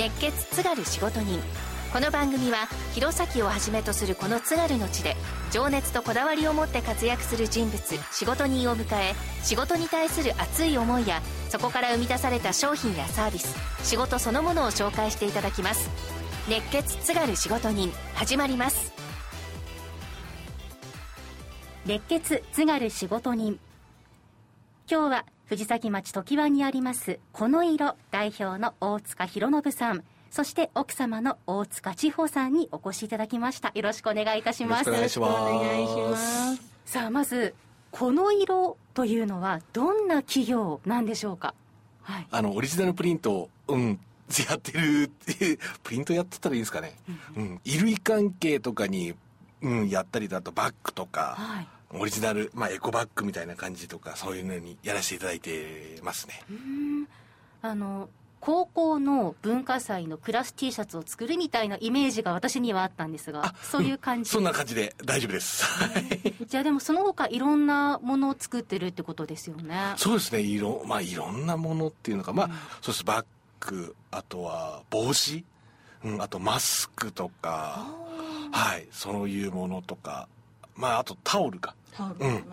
熱血津軽仕事人。この番組は弘前をはじめとするこの津軽の地で情熱とこだわりを持って活躍する人物仕事人を迎え仕事に対する熱い思いやそこから生み出された商品やサービス仕事そのものを紹介していただきます。熱血津軽仕事人始まります。熱血津軽仕事人。今日は藤崎町常盤にありますこの色代表の大塚博信さんそして奥様の大塚千穂さんにお越しいただきました。よろしくお願いいたします。よろしくお願いします。さあまずこの色というのはどんな企業なんでしょうか？はい。あのオリジナルプリントうんやってる プリントやってたらいいですかね、うん、うん、衣類関係とかに、うん、やったりだとバッグとか、はい、オリジナル、まあ、エコバッグみたいな感じとかそういうのにやらせていただいてますね。あの高校の文化祭のクラス T シャツを作るみたいなイメージが私にはあったんですがそういう感じ、うん、そんな感じで大丈夫です。じゃあでもその他いろんなものを作ってるってことですよね。そうですね。いろ,、まあ、いろんなものっていうのか。まあ、うん、そうです。バッグあとは帽子、うん、あとマスクとか。はい。そういうものとかまああとタオルか。タオル、うん、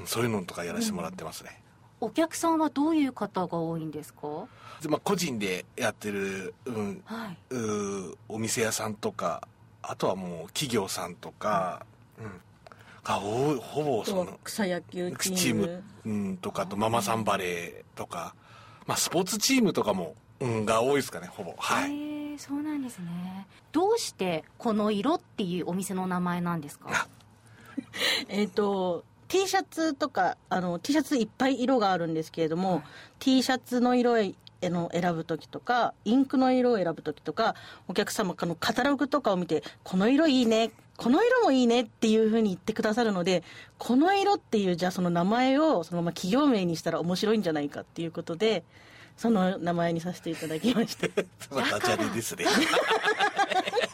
うん、そういうのとかやらせてもらってますね、お客さんはどういう方が多いんですか？まあ、個人でやってる、うんはい、うお店屋さんとかあとはもう企業さんとか、うん、がほほぼその草野球チーム。うん、とかとママさんバレーとか、まあ、スポーツチームとかも、うん、が多いですかねほぼ。はい。そうなんですね。どうしてこの色っていうお店の名前なんですか？えっと T シャツとかあの T シャツいっぱい色があるんですけれども、はい、T シャツの色の選ぶ時とかインクの色を選ぶ時とかお客様のカタログとかを見てこの色いいねこの色もいいねっていうふうに言ってくださるのでこの色っていうじゃあその名前をそのまま企業名にしたら面白いんじゃないかっていうことでその名前にさせていただきました。ダジャレですね。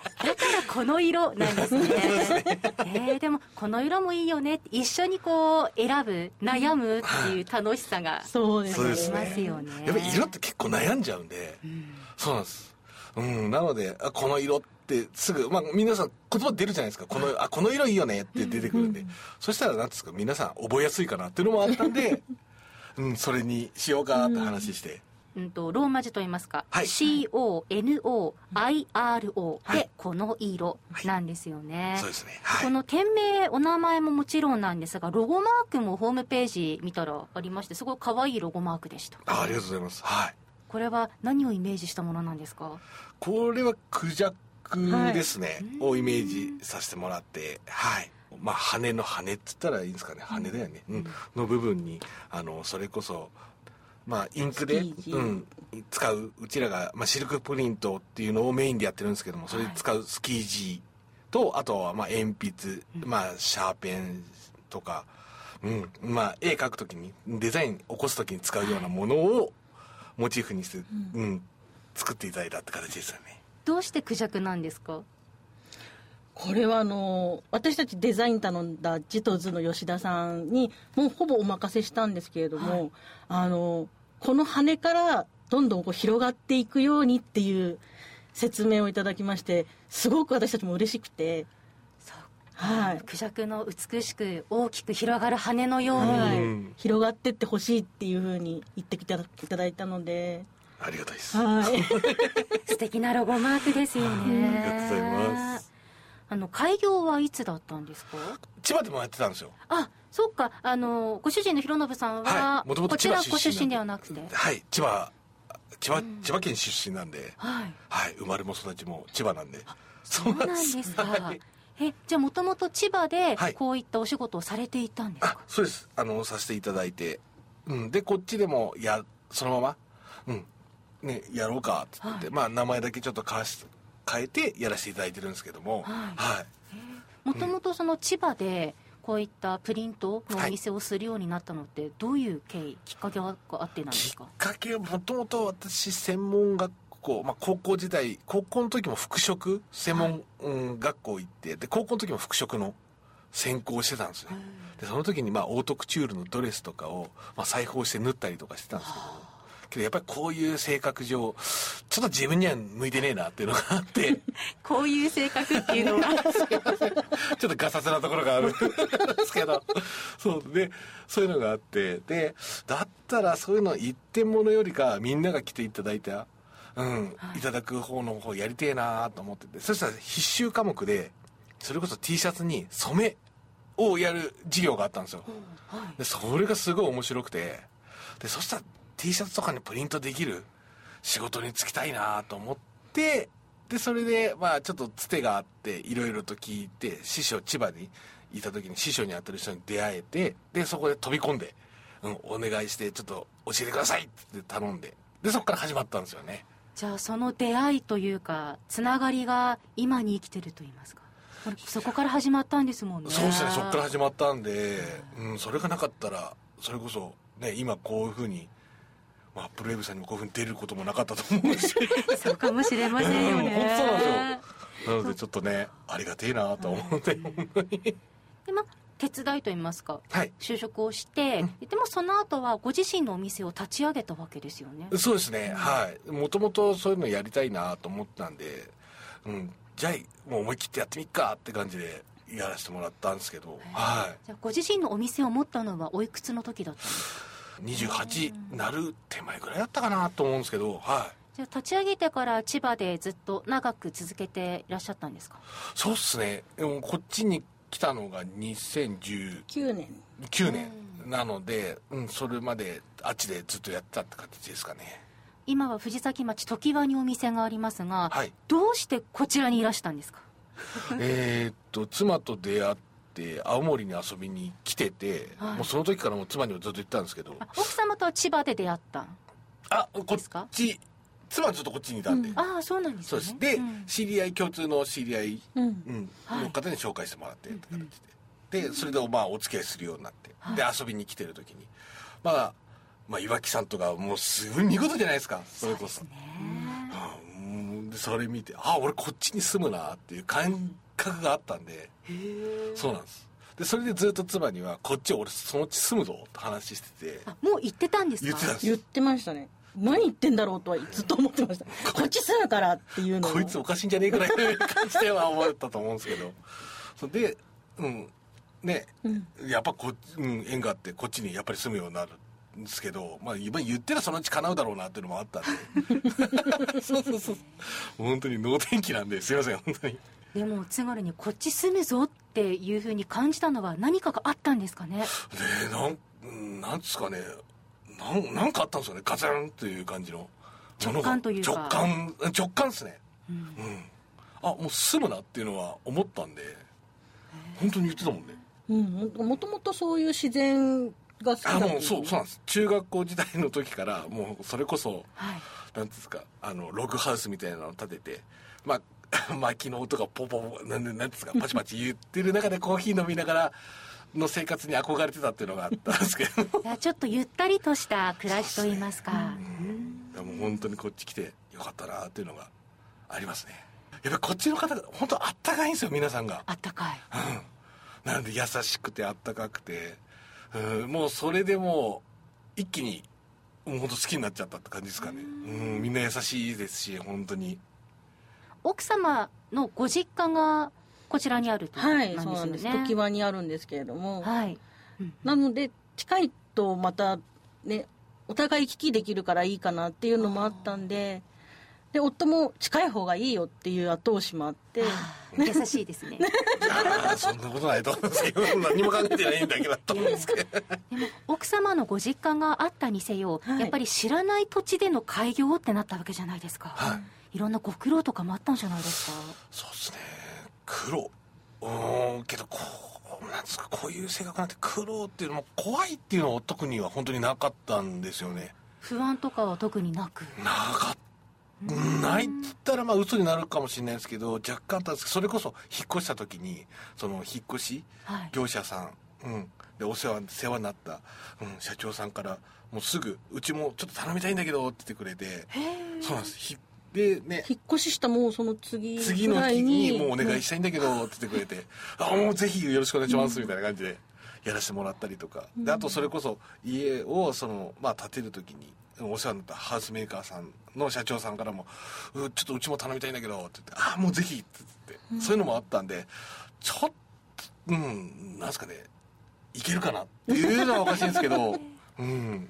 この色なんですね。えー、でもこの色もいいよね。一緒にこう選ぶ悩むっていう楽しさがそうですね。ますよね。やっぱり色って結構悩んじゃうんで、うん、そうなんです。うん、なのであこの色ってすぐ、まあ、皆さん言葉出るじゃないですか。このあこの色いいよねって出てくるんで、うん、そしたら何ですか。皆さん覚えやすいかなっていうのもあったんで、うん、それにしようかって話して。うんと、ローマ字と言いますか、はい、CONOIRO で、この色なんですよね。はい、そうですね。はい、この店名、お名前ももちろんなんですが、ロゴマークもホームページ見たらありまして、すごい可愛いロゴマークでした。あありがとうございます。はい。これは何をイメージしたものなんですか？これはクジャクですね、をイメージさせてもらって、はい。まあ、羽の羽って言ったらいいんですかね羽だよね、うん、の部分にあのそれこそまあ、インクで、うん、使ううちらが、まあ、シルクプリントっていうのをメインでやってるんですけどもそれで使うスキージーとあとはまあ鉛筆、まあ、シャーペンとか、うんまあ、絵描く時にデザイン起こす時に使うようなものをモチーフにして、うん、作っていただいたって形ですよね。どうしてクジャクなんですか？これはあの私たちデザイン頼んだジトズの吉田さんにもうほぼお任せしたんですけれども、はい、あのこの羽からどんどんこう広がっていくようにっていう説明をいただきましてすごく私たちも嬉しくて。はい、クジャクの美しく大きく広がる羽のように、はい、広がってってほしいっていうふうに言っていただいたので。ありがたいです、はい、素敵なロゴマークですよね。ありがとうございます。あの開業はいつだったんですか？千葉でもやってたんですよ。あそっかあのご主人の弘信さんは、もともと千葉ご出身ではなくて。はい千葉千葉,、千葉県出身なんで、はい、はい、生まれも育ちも千葉なんで。そうなんですか、はい、えじゃあもともと千葉でこういったお仕事をされていたんですか、そうです。あのさせていただいて、うん、でこっちでもやそのままうん。ねやろうかっつって、はい、まあ名前だけちょっと変わし変えてやらせていただいてるんですけども。もともとその千葉でこういったプリントのお店をするようになったのってどういう経緯きっかけがあってなんですか？きっかけはもともと私専門学校、まあ、高校時代高校の時も服飾専門、学校行ってで高校の時も服飾の専攻してたんですねでその時にまあオートクチュールのドレスとかを、まあ、裁縫して縫ったりとかしてたんですけどけどやっぱりこういう性格上ちょっと自分には向いてねえなっていうのがあって。こういう性格っていうのは ちょっとガサツなところがあるんですけど。そう。でそういうのがあって。でだったらそういうの一点物よりかみんなが来ていただいたうん、い、ただく方の方やりてえなと思ってて。そしたら必修科目でそれこそ T シャツに染めをやる授業があったんですよ、でそれがすごい面白くて。でそしたら T シャツとかにプリントできる仕事に就きたいなと思ってでそれでまあちょっとつてがあっていろいろと聞いて師匠千葉にいた時に師匠に当たる人に出会えてでそこで飛び込んで、うん、お願いしてちょっと教えてくださいって頼んででそこから始まったんですよね。じゃあその出会いというかつながりが今に生きてると言いますか。そこから始まったんですもんね。そうですねそこから始まったんで、うん、それがなかったらそれこそね今こういうふうにまあ、アップルウェブさんにもこういうふうに出ることもなかったと思うし。そうかもしれませんよね、うん本当そうなんですよ。なのでちょっとねありがてえなと思って、本当にでまあ手伝いと言いますかはい。就職をして、でもその後はご自身のお店を立ち上げたわけですよね。そうですね、はい。もともとそういうのやりたいなと思ったんで、うん、じゃあもう思い切ってやってみっかって感じでやらせてもらったんですけど、はじゃあご自身のお店を持ったのはおいくつの時だったんですか？い、28なる手前ぐらいだったかなと思うんですけど、はい、じゃあ立ち上げてから千葉でずっと長く続けていらっしゃったんですか？そうっすね。でもこっちに来たのが2019 9年。年。なので、うん、それまであっちでずっとやってたって形ですかね。今は藤崎町常盤にお店がありますが、はい。どうしてこちらにいらしたんですか？えーっと妻と出会って青森に遊びに来てて、はい。もうその時からもう妻にもずっと言ったんですけど。あ奥様とは千葉で出会ったあこっち妻はずっとこっちにいたんで、ああそうなんですね。そうです。で、ん。知り合い共通の知り合い、うん。の方に紹介してもらってって形で、でそれでまあお付き合いするようになって、で遊びに来てる時に。まあまあ岩木さんとかもうすごい見事じゃないですか。それこそ。ね。うん。でそれ見てあ俺こっちに住むなっていう感覚があったんでそうなんです。でそれでずっと妻にはこっち俺そのうち住むぞって話してて。あもう行ってたんですか？言ってたんです。言ってましたね。何言ってんだろうとはずっと思ってました。こっち住むからっていうのを。こいつおかしいんじゃねえくらいの感じでは思ったと思うんですけど。それでうんね、やっぱこ、うん、縁があってこっちにやっぱり住むようになるんですけどまあ今言ってらそのうち叶うだろうなっていうのもあったんで。そうそうそう本当に能天気なんですいません本当にでも津軽にこっち住むぞっていうふうに感じたのは何かがあったんですかね？ねなんうんなんですかね。なんなんかあったんですよね。ガツンという感じの。直感というか。直感。直感ですね。うん、あもう住むなっていうのは思ったんで。本当に言ってたもんね。うんもともとそういう自然が好きだあったもうそうそうなんです。中学校時代の時からもうそれこそはい。なんですかあのログハウスみたいなのを建ててまあ 薪の音がポポポなんでなんですかパチパチ言ってる中でコーヒー飲みながらの生活に憧れてたっていうのがあったんですけど。いやちょっとゆったりとした暮らしといいますか。でも本当にこっち来てよかったなっていうのがありますね。やっぱりこっちの方が本当あったかいんですよ皆さんが。あったかい。なので優しくてあったかくて。うんもうそれでもう一気にもう本当好きになっちゃったって感じですかね。うんみんな優しいですし本当に奥様のご実家がこちらにあるということはいそうなんです。よね常盤にあるんですけれども、はい、うんなので近いとまたねお互い行き来できるからいいかなっていうのもあったんでで夫も近い方がいいよっていう後押しもあって。優しいですね。いやーそんなことないと思うんですけど何も考えてないんだけどと思うんですけど。でも奥様のご実家があったにせよ、はい。やっぱり知らない土地での開業ってなったわけじゃないですか、はいいろんなご苦労とかもあったんじゃないですか？そうですね。黒うーんけどこうなんですかこういう性格なんて苦労っていうのも怖いっていうのは特には本当になかったんですよね。不安とかは特になく？なかったないっつったらまあ嘘になるかもしれないですけど若干たんですそれこそ引っ越した時にその引っ越しはい。業者さん、うん、でお世話世話になった、うん、社長さんからもうすぐ「うちもちょっと頼みたいんだけど」って言ってくれて。そうなんです。ひでね。引っ越ししたもうその次次の日ににもうお願いしたいんだけどって言ってくれて「あもうぜひよろしくお願いします」みたいな感じでやらせてもらったりとか。であとそれこそ家をその、まあ、建てる時にお世話になったハウスメーカーさんの社長さんからも「うちょっとうちも頼みたいんだけど」って言って「ああもうぜひ」って言って、そういうのもあったんでちょっとうんなんすかねいけるかなっていうのはおかしいんですけど うん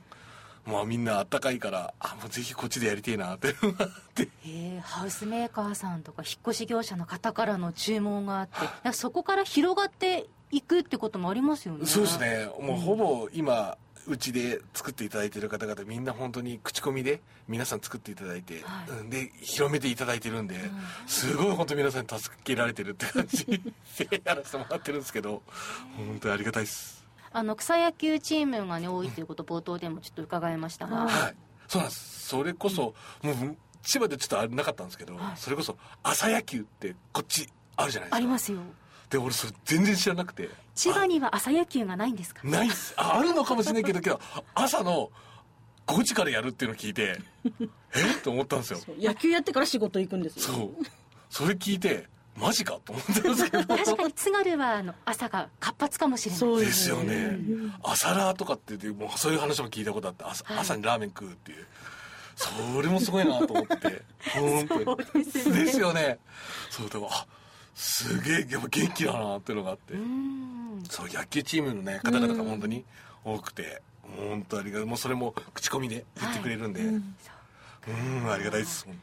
まあみんなあったかいからあもうぜひこっちでやりてえなって。えーハウスメーカーさんとか引っ越し業者の方からの注文があってそこから広がっていくってこともありますよね。そうですね。もうほぼ今うちで作っていただいてる方々みんな本当に口コミで皆さん作っていただいて、はい。うんで広めていただいてるんで、すごい本当皆さんに助けられてるって感じでやらせてもらってるんですけど本当にありがたいですあの草野球チームがね多いということ冒頭でもちょっと伺いましたが、はい。そうなんです。それこそ、もう千葉でちょっとあれなかったんですけど、それこそ朝野球ってこっちあるじゃないですか。ありますよ。で俺それ全然知らなくて。千葉には朝野球がないんですか？ないっす。ああるのかもしれないけどけど朝の5時からやるっていうのを聞いて え？っと思ったんですよ。野球やってから仕事行くんですよ。そう。それ聞いてマジか？と思ったんですけど。確かに津軽はあの朝が活発かもしれない。そうですよね。朝ラーとかって言ってもうそういう話も聞いたことあって朝,、朝にラーメン食うっていう。それもすごいなと思って。本当にそうですね。ですよね。そうだからあすげえやっぱ元気だなっていうのがあって。うん。そう野球チームのね方々が本当に多くて本当ありがたい。もうそれも口コミで言ってくれるんで、うん。ありがたいです本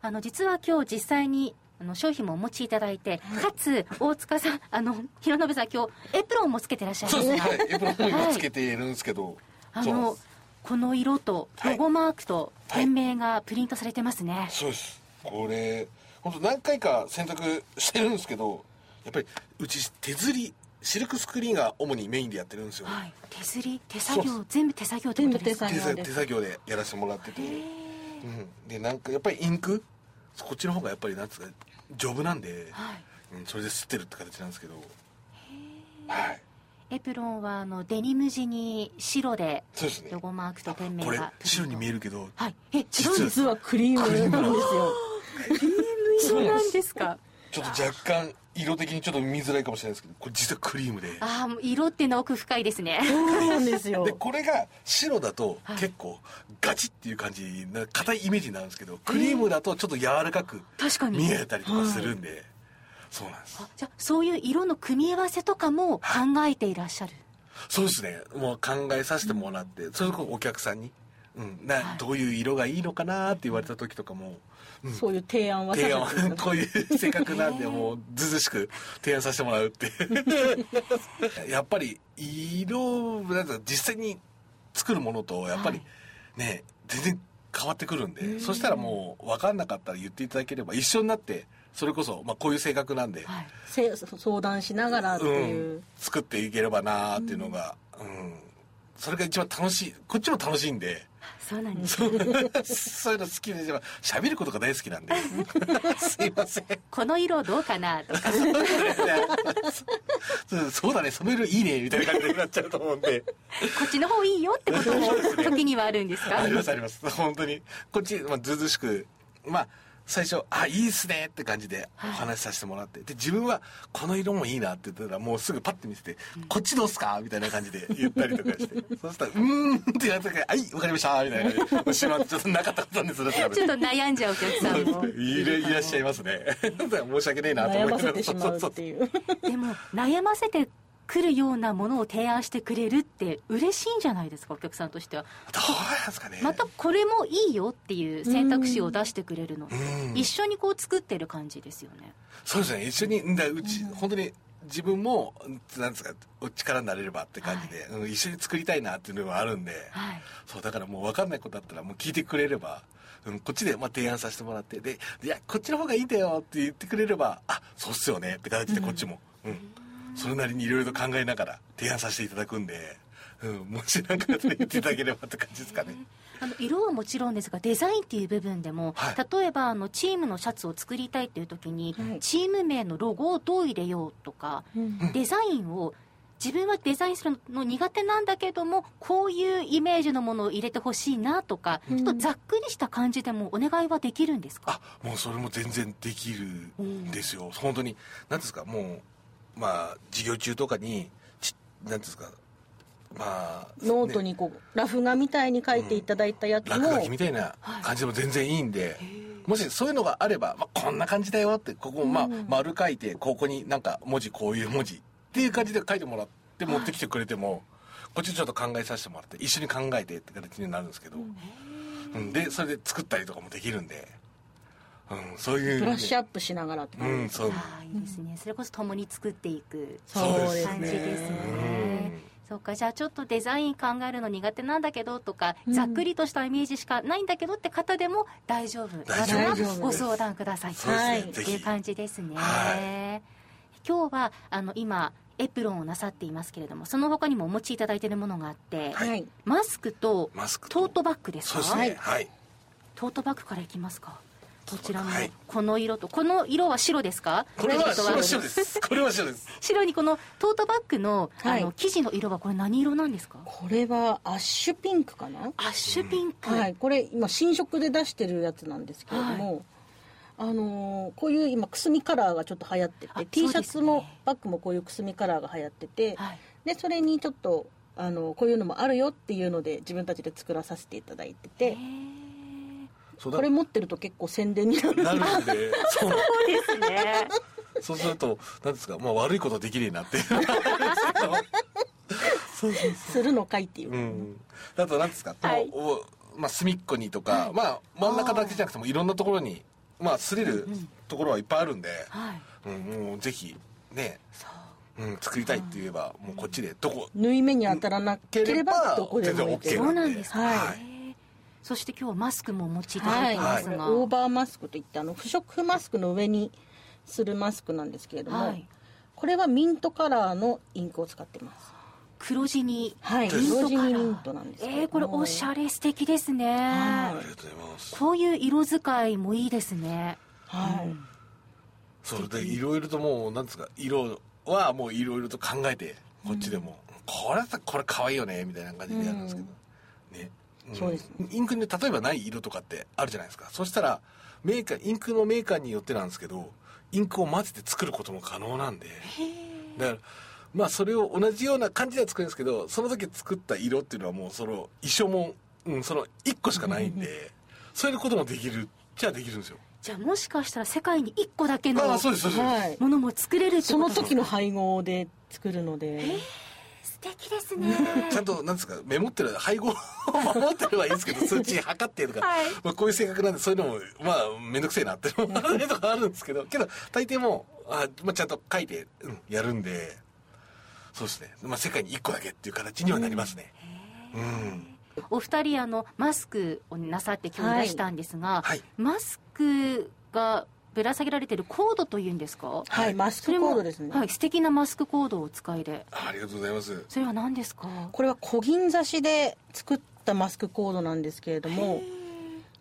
あの実は今日実際にあの商品もお持ちいただいて、かつ大塚さんあの広信さん今日エプロンもつけてらっしゃい当にますがそうですね。はい。エプロンも今つけているんですけど、あそう。なんのこの色とロゴマークと店名がプリントされてますね、そうです。これ本当何回か選択してるんですけどやっぱりうち手刷りシルクスクリーンが主にメインでやってるんですよ、はい、手刷り？手作業？全部手作業ってことですか？全部手作業。手さ手作業でやらせてもらってて、うん、でなんかやっぱりインク？こっちの方がやっぱりなんつうか丈夫なんで、はい。うん、それで吸ってるって形なんですけど。はい。エプロンはあのデニム地に白でロゴマークと店名これが白に見えるるけど。はい。え違うん実です実はクリームなんですよ。色なんですか。ちょっと若干色的にちょっと見づらいかもしれないですけどこれ実はクリームで。ああもう色っていうのは奥深いですね。そうなんですよ。でこれが白だとはい。結構ガチっていう感じな硬いイメージになるんですけどクリームだとちょっと柔らかく確かに。見えたりとかするんで、そうなんです。あじゃあそういう色の組み合わせとかも考えていらっしゃる、そうですね。もう考えさせてもらって、それこそお客さんに、うん。なはい。どういう色がいいのかなって言われた時とかも、うん。そういう提案は提案。こういう性格なんでもうずうずうしく提案させてもらうって やっぱり色なんか実際に作るものとやっぱりね、全然変わってくるんでそしたらもう分かんなかったら言っていただければ一緒になってそれこそ、まあ、こういう性格なんで、はい。せ相談しながらっていう、うん、作っていければなーっていうのが、うんそれが一番楽しいこっちも楽しいんで。そうなんです。そ うそういうの好きで喋ることが大好きなんで。すいません。この色どうかなとか。そうそうだね。その色いいねみたいな感じになっちゃうと思うんで。こっちの方いいよってことも時にはあるんですか？ありますあります。本当に。こっち、まあ、ずうずうしくまあ最初「あいいっすね」って感じでお話しさせてもらって、で自分は「この色もいいな」って言ったらもうすぐパッて見せて「こっちどうすか?」みたいな感じで言ったりとかして。そしたら「うーん」って言われたから「はいわかりました」みたいな感じでしまってちょっとなかったことなんですちょっと悩んじゃうお客さんも。いらいらっしゃいますね。申し訳ねえなと悩思いながらませてしまうっていう。でも悩ませてくるようなものを提案してくれるって嬉しいんじゃないですかお客さんとしては。どうなんですかね。またこれもいいよっていう選択肢を出してくれるの。でうん。一緒にこう作ってる感じですよね。そうですね。一緒にんだうち、本当に自分もなんですかお力になれればって感じで、うん一緒に作りたいなっていうのがあるんで、はい。そうだからもう分かんないことだったらもう聞いてくれれば、うん、こっちでまあ提案させてもらってでいやこっちの方がいいんだよって言ってくれればあそうっすよねって形でこっちも、うんそれなりにいろいろと考えながら提案させていただくんで、うん、もし何かあったら言っていただければって感じですかね。あの色はもちろんですがデザインっていう部分でも、はい。例えばあのチームのシャツを作りたいっていう時に、はい。チーム名のロゴをどう入れようとか、デザインを自分はデザインするの苦手なんだけどもこういうイメージのものを入れてほしいなとか、ちょっとざっくりした感じでもお願いはできるんですか？あもうそれも全然できるんですよ、本当に何ですかもうまあ授業中とかにちなんですかまあノートねにこうラフ画みたいに書いていただいたやつも、落書きみたいな感じでも全然いいんで、もしそういうのがあれば、まあ、こんな感じだよってここまあ丸書いてここになんか文字こういう文字っていう感じで書いてもらって持ってきてくれてもこっちちょっと考えさせてもらって一緒に考えてって形になるんですけど、うん、でそれで作ったりとかもできるんで、うん、そういう、ブラッシュアップしながらってうんそう。ああいいですね、それこそ共に作っていくそうです感じですね。うんそうかじゃあちょっとデザイン考えるの苦手なんだけどとか、うん。ざっくりとしたイメージしかないんだけどって方でも大丈夫大丈ま夫です。ずはご相談ください。はいいう感じですね、は今日はあの今エプロンをなさっていますけれどもその他にもお持ちいただいているものがあって、はい。マスクとマスクトートバッグですか？そうですね。はい。トートバッグからいきますかこちらのはい。この色とこの色は白ですか？これは白です。これは白です。白にこのトートバッグの,、はい。あの生地の色はこれ何色なんですか？これはアッシュピンクかな、アッシュピンク、はい、これ今新色で出してるやつなんですけれども、あのーこういう今くすみカラーがちょっと流行ってて、あ T シャツもバッグもこういうくすみカラーが流行ってて、はい。でそれにちょっとあのこういうのもあるよっていうので自分たちで作らさせていただいてて、これ持ってると結構宣伝になるな。るんで。そう。そうですね。そうすると何ですか、まあ、悪いことできるようになって。そうそうするのかいっていう、うん、あと何ですか、はい。こうまあ、隅っこにとか、まあ、真ん中だけじゃなくてもいろんなところに、まあ、擦れるところはいっぱいあるんで、はい。うん、もうぜひね、そう。うん、作りたいって言えばもうこっちでどこ。縫い目に当たらなければどこでも全然 OK そうなんです。か、はいそして今日はマスクもお持ちいただいはいい、てますが、これオーバーマスクといってあの不織布マスクの上にするマスクなんですけれども、はい。これはミントカラーのインクを使ってます。黒地にはい。です同時にミカラーントなんですえー、これおしゃれ素敵ですね、ありがとうございます。こういう色使いもいいですね。はい、それでいろいろともうなんですか色はもういろいろと考えてこっちでも、これさこれ可愛いよねみたいな感じでやるんですけど、ねんそうです。インクに例えばない色とかってあるじゃないですか。そしたらメーカーインクのメーカーによってなんですけどインクを混ぜて作ることも可能なんで。だからまあそれを同じような感じでは作るんですけどその時作った色っていうのはもうその衣装も、うん、その1個しかないんでそういうこともできるじゃあできるんですよ。じゃあもしかしたら世界に1個だけのああそうですそうです、はい、ものも作れるってその時の配合で作るので、素敵ですね。ちゃんとなんですかメモってる配合を 守ってればいいんですけど 数値測ってとか、はい。まあ、こういう性格なんでそういうのもまあ面倒くせえなっていうのもあるとかあるんですけどけど大抵もうあ、まあ、ちゃんと書いて、うん、やるんでそうですね、まあ、世界に1個だけっていう形にはなりますね。うん。お二人あのマスクをなさって今日いらしたんですが、はい。マスクがぶら下げられてるコードというんですか？はい、マスクコードですね、はい素敵なマスクコードをお使いで。あありがとうございます。それは何ですか？これは小銀刺しで作ったマスクコードなんですけれども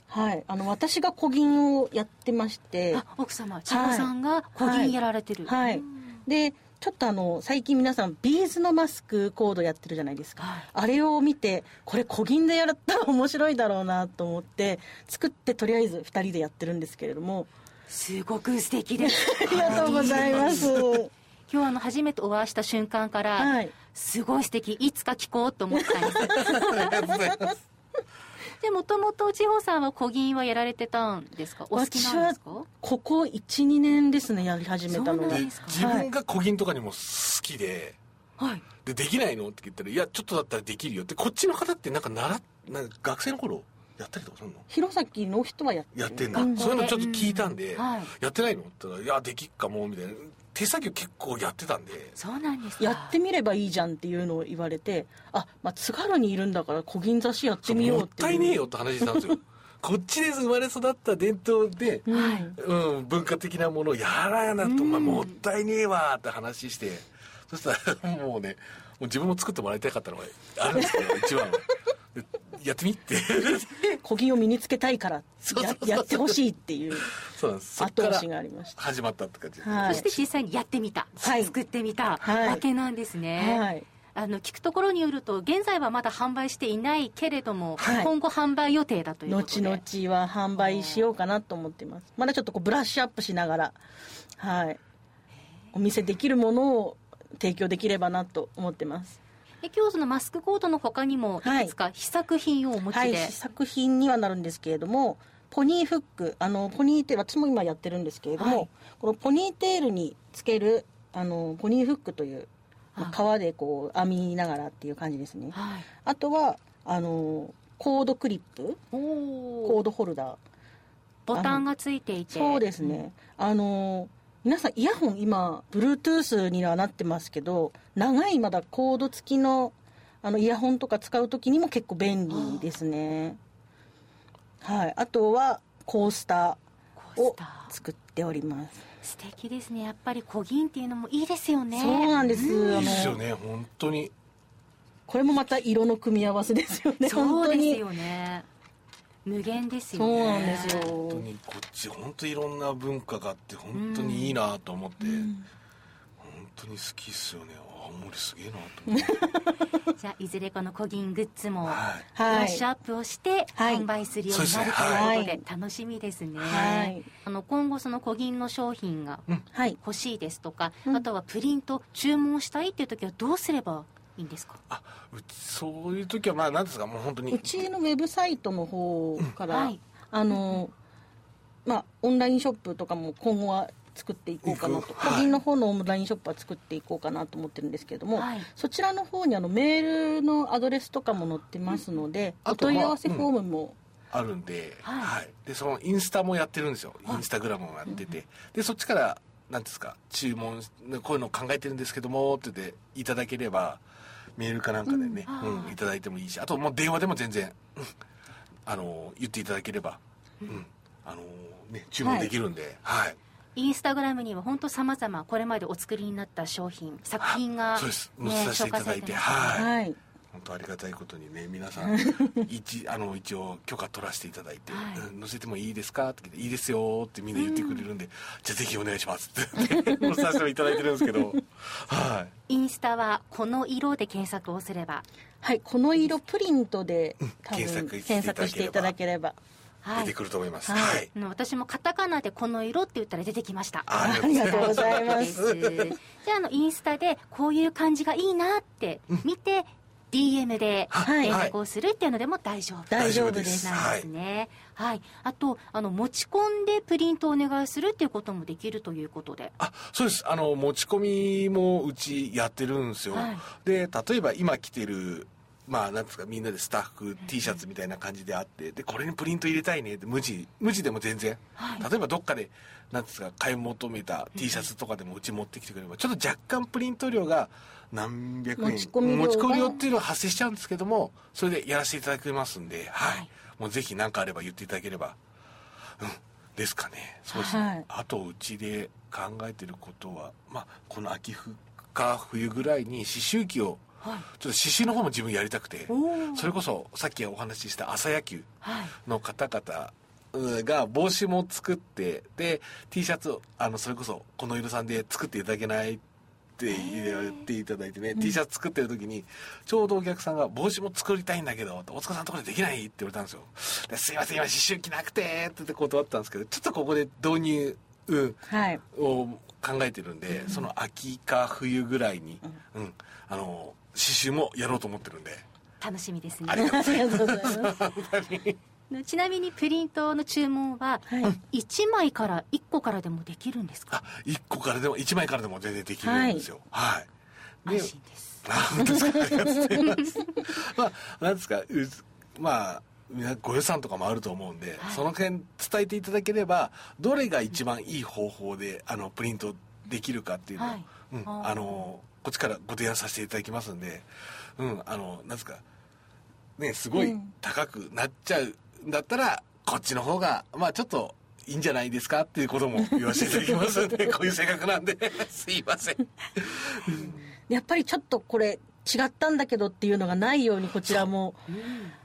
はい。あの私が小銀をやってましてあ奥様千穂さんが小銀やられてる、はい。でちょっとあの最近皆さんビーズのマスクコードやってるじゃないですか、はい。あれを見てこれ小銀でやったら面白いだろうなと思って作ってとりあえず2人でやってるんですけれどもすごく素敵です。ありがとうございます。今日あの初めてお会いした瞬間から、はい。すごい素敵。いつか聞こうと思ったんです。ありがとうございます。でもともと千穂さんは小銀はやられてたんですか？お好きなんですか？ここ12年ですねやり始めたのは。でそうなんですか？自分が小銀とかにも好きで、はい。でできないの？って言ったら「いやちょっとだったらできるよ」ってこっちの方ってなんか習っなんか学生の頃やったりとかするの？弘前の人はやってる。やってんだ、そういうのちょっと聞いたんで、うん。はいやってないの？って言ったら「いやできっかも」みたいな。手作業結構やってたんで。そうなんですか。やってみればいいじゃんっていうのを言われてあ、まあ、津軽にいるんだから小銀刺しやってみようもっってたいねえよって話したんですよ。こっちで生まれ育った伝統で、うんはい。うん、文化的なものをやらなと、お前もったいねえわって話して。そしたらもうねもう自分も作ってもらいたかったのがあるんですけど一番は。でやってみって小銀を身につけたいからやそうそうそう。やってほしいっていうそうなんです。そっから後押しがありました始まったって感じはい。そして実際にやってみた、はい。作ってみた。はい。わけなんですね、はい。あの聞くところによると現在はまだ販売していないけれども、はい。今後販売予定だということ後で々は販売しようかなと思ってます。まだちょっとこうブラッシュアップしながらはい。お見せできるものを提供できればなと思ってますで今日そのマスクコートの他にもい。くつか試作品をお持ちで、はい、試作品にはなるんですけれどもポニーフックあのポニーテール私も今やってるんですけれども、はい。このポニーテールにつけるあのポニーフックという、まあはい。革でこう編みながらっていう感じですね。はい、あとはあのコードクリップ。おコーおドホルダー。ボタンがついていて。そうですね、あの皆さんイヤホン今 Bluetooth にはなってますけど長いまだコード付きのあのイヤホンとか使う時にも結構便利ですね。はい。あとはコースターを作っております。素敵ですね。やっぱり小銀っていうのもいいですよね。そうなんです、あいいですよのね。本当に。これもまた色の組み合わせですよね。そう本当にですよね無限ですよね。そうなんですよ。本当にこっち本当いろんな文化があって本当にいいなと思って、うん。本当に好きっすよね。青森すげえなと思って。じゃあいずれこの小銀グッズもはい。ブはいラッシュアップをしてはい。販売するようになるということはいで楽しみですね、はい。あの今後その小銀の商品がはい欲しいですとか、うんあとはプリント注文したい。っていう時はどうすればいいんですか？あうちそういう時はまあ何ですかもう本当に。うちのウェブサイトの方から、はい。あのまあオンラインショップとかも今後は作っていこうかなと。個人の方のオンラインショップは作っていこうかなと思ってるんですけれども、はい。そちらの方にあのメールのアドレスとかも載ってますので、おあとまあ問い合わせフォームも、あるんで、はい。はい、でそのインスタもやってるんですよ。インスタグラムもやってて、でそっちから何ですか注文こういうの考えてるんですけどもって言っていただければメールかなんかでね、うん。いただいてもいいしあともう電話でも全然、うん。あの言っていただければ、うん。あのね、注文できるんで、はい。インスタグラムには本当さまざまこれまでお作りになった商品作品が、そうです。ね、載せさせていただいて紹介されますね。はい。はい本当ありがたいことにね皆さん 一あの一応許可取らせていただいて、はい。うん載せてもいいですか?」って聞いて「いいですよ」ってみんな言ってくれるんで「じゃあぜひお願いします」って載せさせていただいてるんですけど。はい。インスタはこの色で検索をすれば。はい、この色プリントで検索してい検索していただければ。はい。出てくると思います。はい。はい、私もカタカナでここの色って言ったら出てきました。あありがとうございまです。す。じゃああのインスタでこういう感じがいいなって見て、DM ではい。連絡をするっていうのでも大丈夫、大丈夫です。なんです。ねはい、あとあの持ち込んでプリントをお願いするっていうこともできるということで。あそうです。あの持ち込みもうちやってるんですよ、はい。で例えば今着てるまあなんですかみんなでスタッフ T シャツみたいな感じであってでこれにプリント入れたいねって無地無地でも全然、はい。例えばどっかでなんですか買い求めた T シャツとかでもうち持ってきてくればちょっと若干プリント量が何百円持ち込み量が。持ち込み量っていうのが発生しちゃうんですけどもそれでやらせていただけますんではい、はい。もうぜひ何かあれば言っていただければうんですかね。そうです。ね、はい。あとうちで考えてることは、まあ、この秋冬か冬ぐらいに刺繍機をはいちょっと刺繍の方も自分やりたくてそれこそさっきお話しした朝野球はいの方々うんが帽子も作ってで T シャツをあのそれこそこの色さんで作っていただけないって言っていただいてね、T シャツ作ってる時にちょうどお客さんが帽子も作りたいんだけど大塚さんのところでできないって言われたんですよ。ですいません今刺繍機なくてって言って断ったんですけどちょっとここで導入、うん、はい。を考えてるんで、その秋か冬ぐらいに、うん。あの刺繍もやろうと思ってるんで。楽しみですね。ありがとうございます。ちなみにプリントの注文ははい。1枚から1個からでもできるんですか？あ1個からでも1枚からでも全然できるんですよ。はい、で安心です。ます。まあなんですか？うまあ皆ご予算とかもあると思うんで、はい。その辺伝えていただければどれが一番いい方法であのプリントできるかっていうのを、はい。うん、あー。あのこっちからご提案させていただきますんで、うん、あのなんですかねすごいうん。高くなっちゃうんだったら、こっちの方がまあちょっといいんじゃないですか？っていうことも言わせていただきますんで こういう性格なんで。すいません。やっぱりちょっとこれ違ったんだけどっていうのがないようにこちらも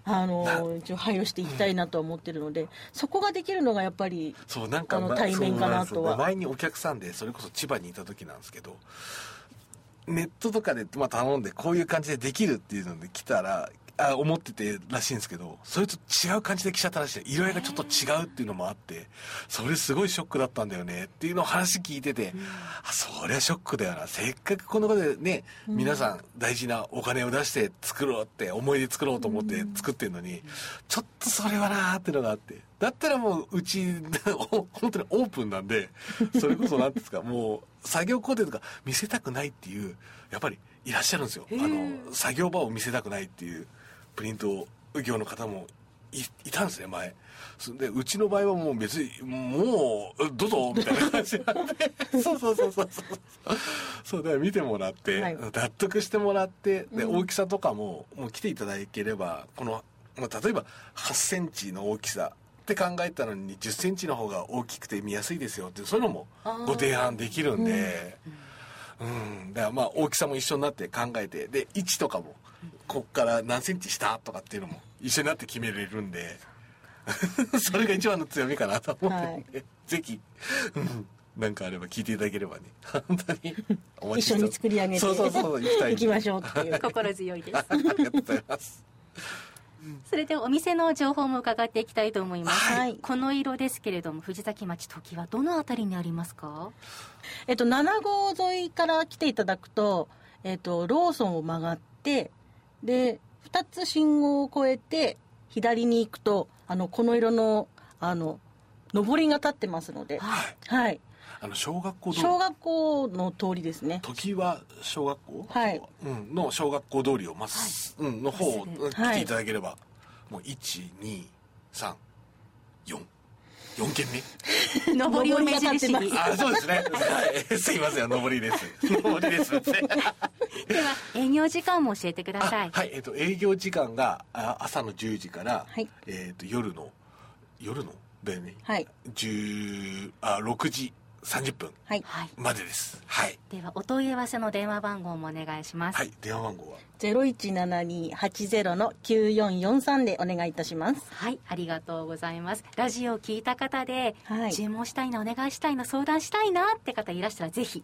あの一応配慮していきたいなとは思ってるのでそこができるのがやっぱりそうなんか対面かなとは。前にお客さんでそれこそ千葉にいた時なんですけどネットとかで、まあ、頼んでこういう感じでできるっていうので来たらあ思っててらしいんですけどそれと違う感じで来ちゃったらしい色合いがちょっと違うっていうのもあってそれすごいショックだったんだよねっていうのを話聞いてて、あそりゃショックだよな。せっかくこの場でね皆さん大事なお金を出して作ろうって思い出作ろうと思って作ってるのにちょっとそれはなーってのがあって。だったらもううち お本当にオープンなんでそれこそ何ですか もう作業工程とか見せたくないっていうやっぱりいらっしゃるんですよ。あの作業場を見せたくないっていうプリント業の方もいいたんですね前。そでうちの場合はもう別にもうどうぞみたいな感じなんで。そうそうそうそうそう。そうだから見てもらって、はい。納得してもらってで、大きさとかももう来ていただければこの、まあ、例えば8センチの大きさって考えたのに10センチの方が大きくて見やすいですよってそういうのもご提案できるんで、うん、だからまあ大きさも一緒になって考えてで位置とかもこっから何センチ下とかっていうのも一緒になって決めれるんで それが一番の強みかなと思ってるんで、ぜひ、うん、なんかあれば聞いていただければね。本当に。お待ちして一緒に作り上げてそうそうそう行きたい行きましょうっていう。心強いです。ありがとうございます。それではお店の情報も伺っていきたいと思います、はい。この色ですけれども藤崎町時はどのあたりにありますか？えっと、7号沿いから来ていただくと、えっと、ローソンを曲がって、で、2つ信号を越えて、左に行くと、あの、この色の、あの、上りが立ってますので、はい。はい。あの小学校小学校の通りですね。時は小学校、はい。うん、の小学校通りをまっす、うん、の方を来ていただければ、もう12344軒目？上りを目印に。あそうですね。はい。すいません。上りです。上りです。では営業時間も教えてください。あはい。えっ、と営業時間があ朝の10時から、はい。えっ、と夜の夜の？だよね。はい。10あ6時30分までです。はい。ではお問い合わせの電話番号もお願いします、はい電話番号は？017280の9443でお願いいたします。はい、ありがとうございます。ラジオを聞いた方で、はい。注文したいな、お願いしたいな、相談したいなって方いらしたら、ぜひ。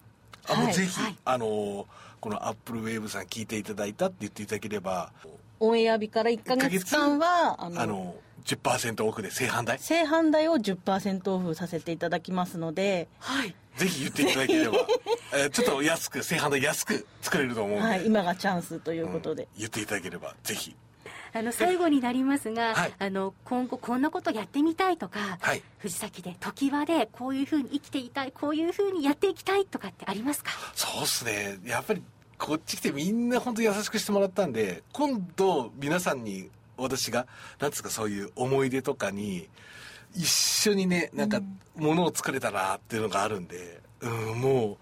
あもうはい。ぜひ、はい。あのーこのアップルウェーブさん聞いていただいたって言っていただければオンエア日から1ヶ月間は、あの、あの10%オフで正販代正販代を10%オフさせていただきますので、はい。ぜひ言っていただければ、えーちょっと安く正販代安く作れると思うんで、はい、今がチャンスということで。言っていただければぜひ。あの、最後になりますが、はい。あの、今後こんなことやってみたいとか、はい。藤崎で、時場で、こういうふうに生きていたい、こういうふうにやっていきたいとかってありますか？そうっすね。やっぱりこっち来てみんな本当優しくしてもらったんで今度皆さんに私がなんつうかそういう思い出とかに一緒にねなんかものを作れたなっていうのがあるんで、うん、もう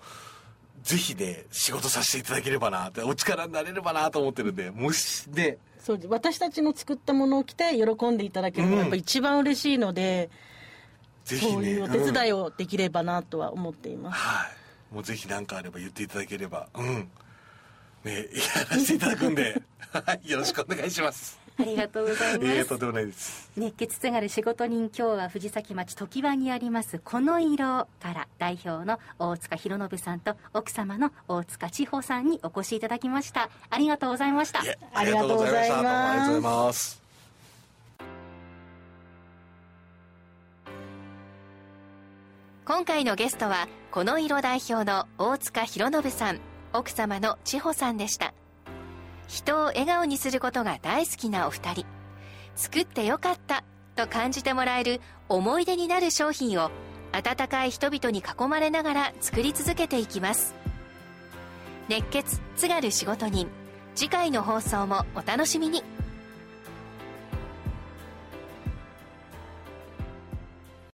ぜひね仕事させていただければなってお力になれればなと思ってるんでもしね。そう私たちの作ったものを着て喜んでいただけるのがうん。やっぱ一番嬉しいので、ぜひね。そういうお手伝い、いをできればなとは思っています。はい。もうぜひ何かあれば言っていただければ。うんねやらせていただくんで。はいよろしくお願いします。ありがとうございます。えーとんでもないです。熱血津軽仕事人今日は藤崎町常盤にありますこの色から代表の大塚博信さんと奥様の大塚千穂さんにお越しいただきました。ありがとうございました。ありがとうございます。ありがとうございます。今回のゲストはこの色代表の大塚博信さん奥様の千穂さんでした。人を笑顔にすることが大好きなお二人。作ってよかったと感じてもらえる思い出になる商品を温かい人々に囲まれながら作り続けていきます。熱血津軽仕事人。次回の放送もお楽しみに。